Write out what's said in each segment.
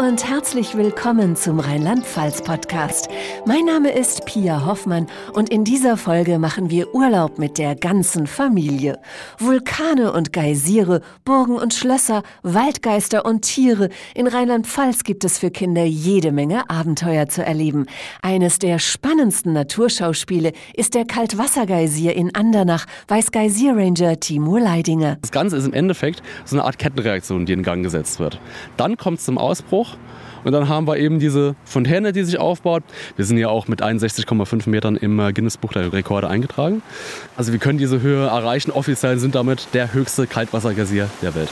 Und herzlich willkommen zum Rheinland-Pfalz-Podcast. Mein Name ist Pia Hoffmann und in dieser Folge machen wir Urlaub mit der ganzen Familie. Vulkane und Geysire, Burgen und Schlösser, Waldgeister und Tiere. In Rheinland-Pfalz gibt es für Kinder jede Menge Abenteuer zu erleben. Eines der spannendsten Naturschauspiele ist der Kaltwassergeysir in Andernach, weiß Geysir-Ranger Timur Leidinger. Das Ganze ist im Endeffekt so eine Art Kettenreaktion, die in Gang gesetzt wird. Dann kommt es zum Ausbruch. Und dann haben wir eben diese Fontäne, die sich aufbaut. Wir sind ja auch mit 61,5 Metern im äh, Guinness-Buch der Rekorde eingetragen. Also wir können diese Höhe erreichen. Offiziell sind damit der höchste Kaltwassergeysir der Welt.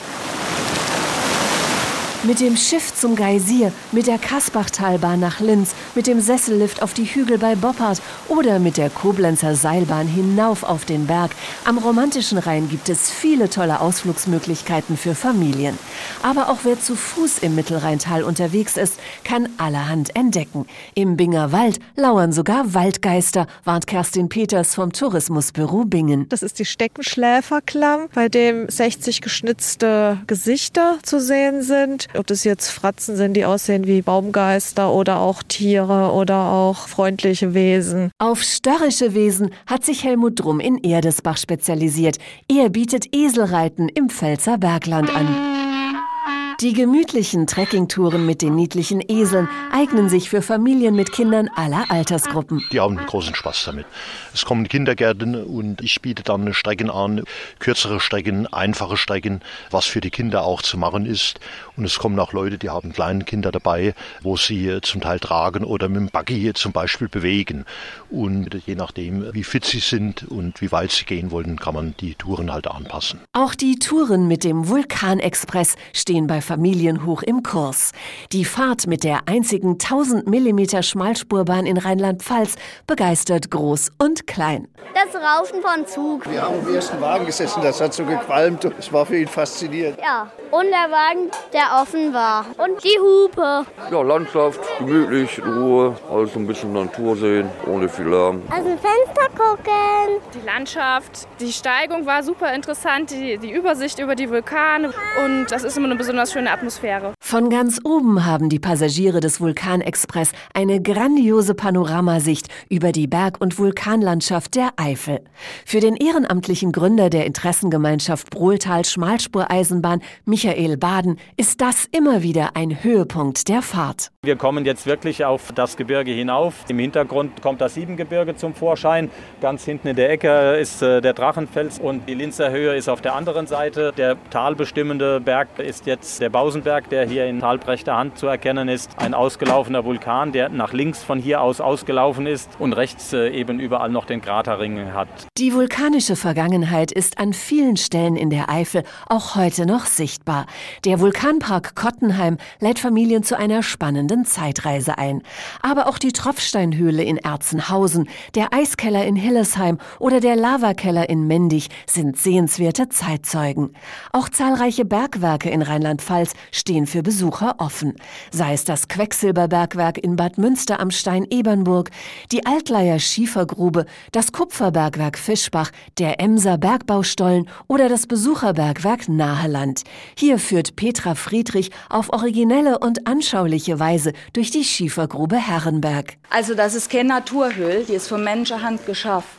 Mit dem Schiff zum Geysir, mit der Kasbachtalbahn nach Linz, mit dem Sessellift auf die Hügel bei Boppard oder mit der Koblenzer Seilbahn hinauf auf den Berg. Am romantischen Rhein gibt es viele tolle Ausflugsmöglichkeiten für Familien. Aber auch wer zu Fuß im Mittelrheintal unterwegs ist, kann allerhand entdecken. Im Binger Wald lauern sogar Waldgeister, warnt Kerstin Peters vom Tourismusbüro Bingen. Das ist die Steckenschläferklamm, bei dem 60 geschnitzte Gesichter zu sehen sind. Ob das jetzt Fratzen sind, die aussehen wie Baumgeister oder auch Tiere oder auch freundliche Wesen. Auf störrische Wesen hat sich Helmut Drum in Erdesbach spezialisiert. Er bietet Eselreiten im Pfälzer Bergland an. Die gemütlichen Trekkingtouren mit den niedlichen Eseln eignen sich für Familien mit Kindern aller Altersgruppen. Die haben großen Spaß damit. Es kommen Kindergärten und ich biete dann Strecken an, kürzere Strecken, einfache Strecken, was für die Kinder auch zu machen ist. Und es kommen auch Leute, die haben kleine Kinder dabei, wo sie zum Teil tragen oder mit dem Buggy zum Beispiel bewegen. Und je nachdem, wie fit sie sind und wie weit sie gehen wollen, kann man die Touren halt anpassen. Auch die Touren mit dem Vulkanexpress stehen bei Familien hoch im Kurs. Die Fahrt mit der einzigen 1000 mm Schmalspurbahn in Rheinland-Pfalz begeistert groß und klein. Das Rauschen von Zug. Wir haben im ersten Wagen gesessen, das hat so gequalmt und es war für ihn faszinierend. Ja, und der Wagen, der offen war. Und die Hupe. Ja, Landschaft, gemütlich, in Ruhe, alles ein bisschen Natur sehen, ohne viel Lärm. Aus dem Fenster gucken. Die Landschaft, die Steigung war super interessant, die, die Übersicht über die Vulkane und das ist immer eine besonders schöne Atmosphäre. Von ganz oben haben die Passagiere des Vulkanexpress eine grandiose Panoramasicht über die Berg- und Vulkanlandschaft der Eifel. Für den ehrenamtlichen Gründer der Interessengemeinschaft Brohltal Schmalspureisenbahn, Michael Baden, ist das immer wieder ein Höhepunkt der Fahrt. Wir kommen jetzt wirklich auf das Gebirge hinauf. Im Hintergrund kommt das Siebengebirge zum Vorschein. Ganz hinten in der Ecke ist äh, der Drachenfels und die Linzer Höhe ist auf der anderen Seite. Der talbestimmende Berg ist jetzt der Bausenberg, der hier in talbrechter Hand zu erkennen ist. Ein ausgelaufener Vulkan, der nach links von hier aus ausgelaufen ist und rechts äh, eben überall noch den Kraterring hat. Die vulkanische Vergangenheit ist an vielen Stellen in der Eifel auch heute noch sichtbar. Der Vulkanpark Kottenheim lädt Familien zu einer spannenden Zeitreise ein. Aber auch die Tropfsteinhöhle in Erzenhausen, der Eiskeller in Hillesheim oder der Lavakeller in Mendig sind sehenswerte Zeitzeugen. Auch zahlreiche Bergwerke in Rheinland-Pfalz stehen für Besucher offen. Sei es das Quecksilberbergwerk in Bad Münster am Stein Ebernburg, die Altleier Schiefergrube, das Kupferbergwerk Fischbach, der Emser Bergbaustollen oder das Besucherbergwerk Naheland. Hier führt Petra Friedrich auf originelle und anschauliche Weise durch die Schiefergrube Herrenberg. Also das ist keine Naturhöhle, die ist von Menschenhand geschafft.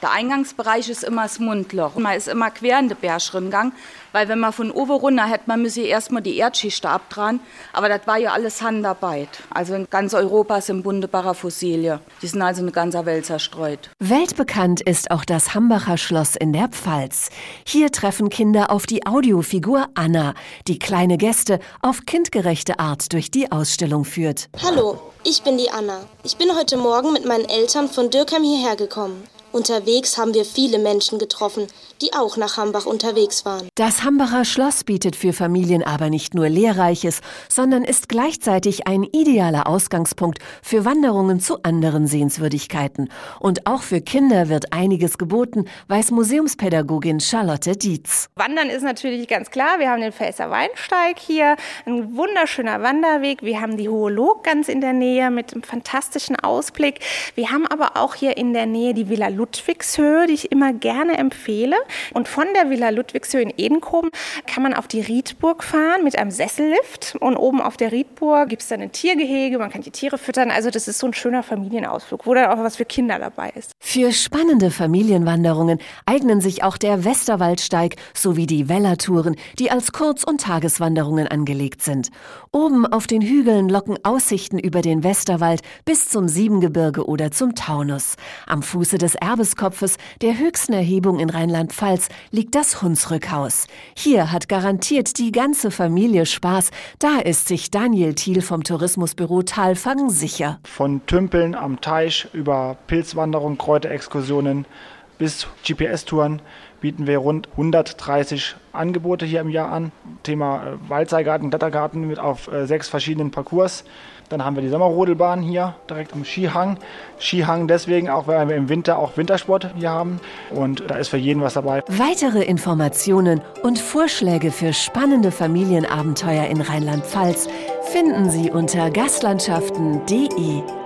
Der Eingangsbereich ist immer das Mundloch. Man ist immer quer in den Berg gegangen, weil wenn man von oben runter hätte man müsse erstmal die Erdschichte abdran, aber das war ja alles Handarbeit. Also in ganz Europa sind wunderbare Fossilien. Die sind also in ganzer Welt zerstreut. Weltbekannt ist auch das Hambacher Schloss in der Pfalz. Hier treffen Kinder auf die Audiofigur Anna, die kleine Gäste auf kindgerechte Art durch die Ausstellung führt. Hallo, ich bin die Anna. Ich bin heute Morgen mit meinen Eltern von Dürkheim hierher gekommen. Unterwegs haben wir viele Menschen getroffen, die auch nach Hambach unterwegs waren. Das Hambacher Schloss bietet für Familien aber nicht nur Lehrreiches, sondern ist gleichzeitig ein idealer Ausgangspunkt für Wanderungen zu anderen Sehenswürdigkeiten. Und auch für Kinder wird einiges geboten, weiß Museumspädagogin Charlotte Dietz. Wandern ist natürlich ganz klar. Wir haben den Pfälzer Weinsteig hier, ein wunderschöner Wanderweg. Wir haben die Hohe Log ganz in der Nähe mit einem fantastischen Ausblick. Wir haben aber auch hier in der Nähe die Villa Ludwigshöhe, die ich immer gerne empfehle. Und von der Villa Ludwigshöhe in Edenkoben kann man auf die Riedburg fahren mit einem Sessellift. Und oben auf der Riedburg gibt es dann ein Tiergehege, man kann die Tiere füttern. Also das ist so ein schöner Familienausflug, wo dann auch was für Kinder dabei ist. Für spannende Familienwanderungen eignen sich auch der Westerwaldsteig sowie die Wellertouren, die als Kurz- und Tageswanderungen angelegt sind. Oben auf den Hügeln locken Aussichten über den Westerwald bis zum Siebengebirge oder zum Taunus. Am Fuße des Erbeskopfes, der höchsten Erhebung in Rheinland-Pfalz, liegt das Hunsrückhaus. Hier hat garantiert die ganze Familie Spaß. Da ist sich Daniel Thiel vom Tourismusbüro Talfang sicher. Von Tümpeln am Teich über Pilzwanderung, Kräuterexkursionen bis GPS-Touren bieten wir rund 130 Angebote hier im Jahr an. Thema äh, Waldseigarten, Klettergarten mit auf äh, sechs verschiedenen Parcours. Dann haben wir die Sommerrodelbahn hier direkt am Skihang. Skihang deswegen auch, weil wir im Winter auch Wintersport hier haben. Und da ist für jeden was dabei. Weitere Informationen und Vorschläge für spannende Familienabenteuer in Rheinland-Pfalz finden Sie unter gastlandschaften.de.